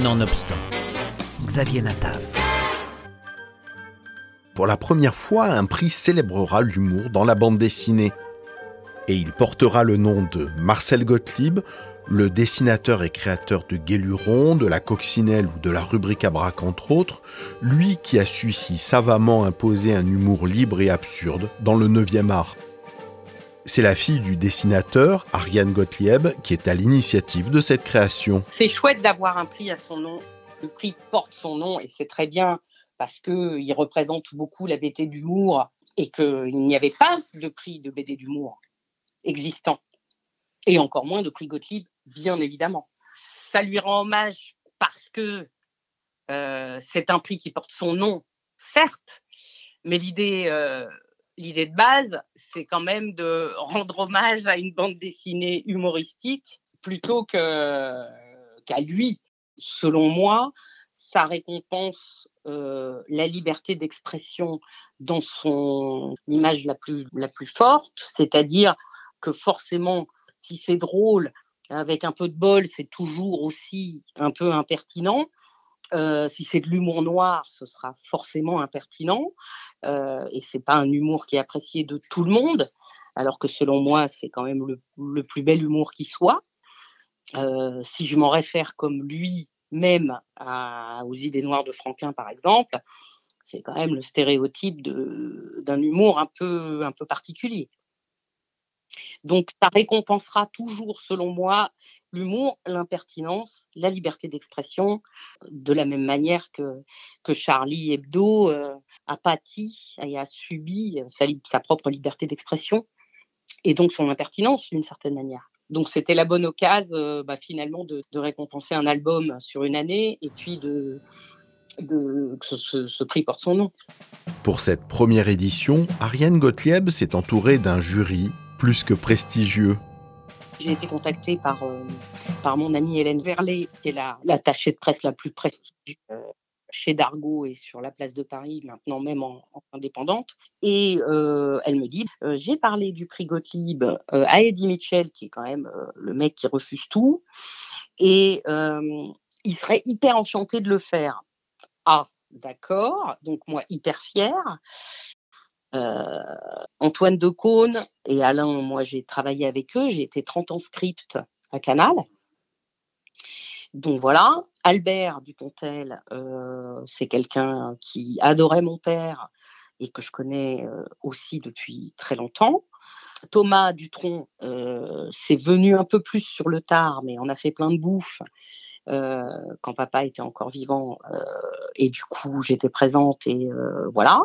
Nonobstant, Xavier Natav. Pour la première fois, un prix célébrera l'humour dans la bande dessinée. Et il portera le nom de Marcel Gottlieb, le dessinateur et créateur de Guéluron, de la Coccinelle ou de la rubrique à braque entre autres, lui qui a su si savamment imposer un humour libre et absurde dans le 9e art. C'est la fille du dessinateur, Ariane Gottlieb, qui est à l'initiative de cette création. C'est chouette d'avoir un prix à son nom. Le prix porte son nom et c'est très bien parce qu'il représente beaucoup la BD d'humour et qu'il n'y avait pas de prix de BD d'humour existant. Et encore moins de prix Gottlieb, bien évidemment. Ça lui rend hommage parce que euh, c'est un prix qui porte son nom, certes, mais l'idée euh, l'idée de base, c'est quand même de rendre hommage à une bande dessinée humoristique plutôt qu'à lui. Selon moi, ça récompense euh, la liberté d'expression dans son image la plus forte, c'est-à-dire que forcément, si c'est drôle, avec un peu de bol, c'est toujours aussi un peu impertinent. Euh, si c'est de l'humour noir, ce sera forcément impertinent. Euh, et c'est pas un humour qui est apprécié de tout le monde, alors que selon moi, c'est quand même le, plus bel humour qui soit. Euh, si je m'en réfère comme lui-même aux idées noires de Franquin, par exemple, c'est quand même le stéréotype d'un humour un peu, un peu particulier. Donc, ça récompensera toujours, selon moi, l'humour, l'impertinence, la liberté d'expression, de la même manière que, Charlie Hebdo euh, a pâti et a subi sa, propre liberté d'expression et donc son impertinence d'une certaine manière. Donc c'était la bonne occasion euh, bah, finalement de, récompenser un album sur une année et puis de, de que ce, ce, prix porte son nom. Pour cette première édition, Ariane Gottlieb s'est entourée d'un jury plus que prestigieux. J'ai été contactée par, euh, par mon amie Hélène Verlet, qui est l'attachée de presse la plus prestigieuse euh, chez Dargaud et sur la place de Paris, maintenant même en, indépendante. Et euh, elle me dit, j'ai parlé du prix Gottlieb à Eddie Mitchell, qui est quand même le mec qui refuse tout, et il serait hyper enchanté de le faire. Ah, d'accord, donc moi hyper fière. Euh, Antoine Decaune et Alain, moi j'ai travaillé avec eux, j'ai été 30 ans script à Canal. Donc voilà, Albert Dupontel, euh, c'est quelqu'un qui adorait mon père et que je connais euh, aussi depuis très longtemps. Thomas Dutronc, c'est venu un peu plus sur le tard, mais on a fait plein de bouffe. Euh, quand papa était encore vivant. Euh, et du coup, j'étais présente et euh, voilà.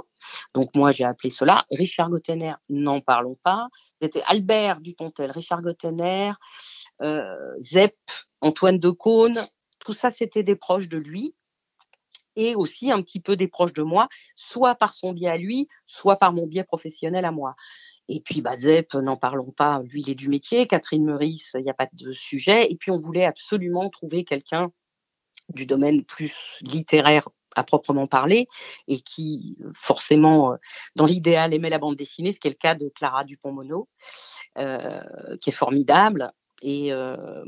Donc moi, j'ai appelé cela Richard Gottener. N'en parlons pas. C'était Albert Dupontel, Richard Gottener, Zepp, Antoine Decaune. Tout ça, c'était des proches de lui et aussi un petit peu des proches de moi, soit par son biais à lui, soit par mon biais professionnel à moi. Et puis, bah, Zep, n'en parlons pas, lui, il est du métier. Catherine Meurice, il n'y a pas de sujet. Et puis, on voulait absolument trouver quelqu'un du domaine plus littéraire à proprement parler et qui, forcément, euh, dans l'idéal, aimait la bande dessinée, ce qui est le cas de Clara Dupont-Mono, euh, qui est formidable. Et, euh,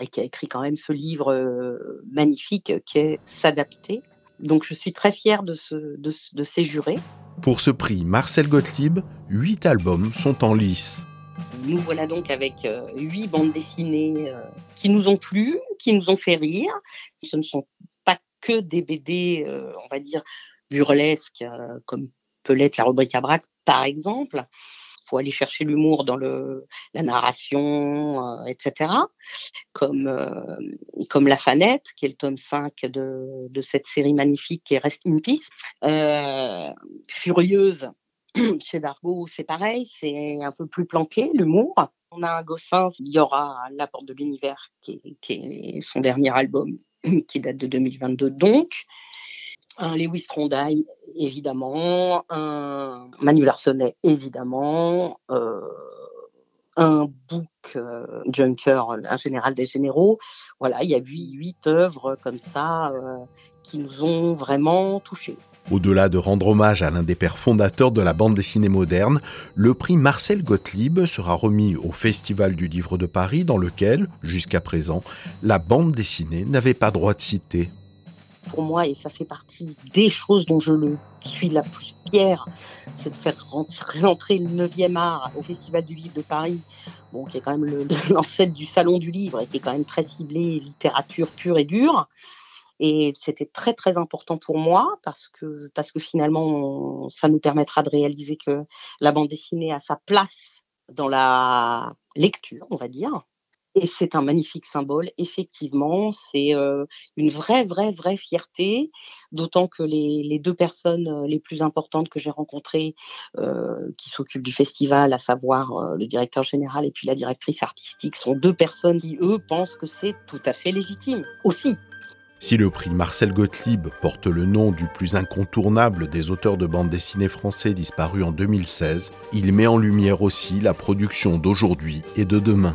et, qui a écrit quand même ce livre magnifique qui est S'adapter. Donc je suis très fière de ces jurés. Pour ce prix Marcel Gottlieb, huit albums sont en lice. Nous voilà donc avec euh, huit bandes dessinées euh, qui nous ont plu, qui nous ont fait rire. Ce ne sont pas que des BD, euh, on va dire, burlesques, comme peut l'être la rubrique à braque, par exemple faut aller chercher l'humour dans le, la narration, euh, etc. Comme, euh, comme La Fanette, qui est le tome 5 de, de cette série magnifique qui est Rest in Peace. Euh, Furieuse, chez Dargo, c'est pareil, c'est un peu plus planqué, l'humour. On a un Gossin, il y aura La Porte de l'Univers, qui, qui, est son dernier album, qui date de 2022 donc un Lewis Trondheim, évidemment, un Manuel Arsenet, évidemment, euh, un book euh, Junker, un général des généraux. Voilà, il y a huit, huit œuvres comme ça euh, qui nous ont vraiment touchés. Au-delà de rendre hommage à l'un des pères fondateurs de la bande dessinée moderne, le prix Marcel Gottlieb sera remis au Festival du Livre de Paris dans lequel, jusqu'à présent, la bande dessinée n'avait pas droit de citer pour moi, et ça fait partie des choses dont je le suis la plus fière, c'est de faire rentrer le 9e art au Festival du Livre de Paris, bon, qui est quand même l'ancêtre du Salon du Livre et qui est quand même très ciblé littérature pure et dure. Et c'était très très important pour moi parce que, parce que finalement, ça nous permettra de réaliser que la bande dessinée a sa place dans la lecture, on va dire. Et c'est un magnifique symbole, effectivement. C'est une vraie, vraie, vraie fierté, d'autant que les, deux personnes les plus importantes que j'ai rencontrées, qui s'occupent du festival, à savoir le directeur général et puis la directrice artistique, sont deux personnes qui, eux, pensent que c'est tout à fait légitime aussi. Si le prix Marcel Gottlieb porte le nom du plus incontournable des auteurs de bande dessinée français disparu en 2016, il met en lumière aussi la production d'aujourd'hui et de demain.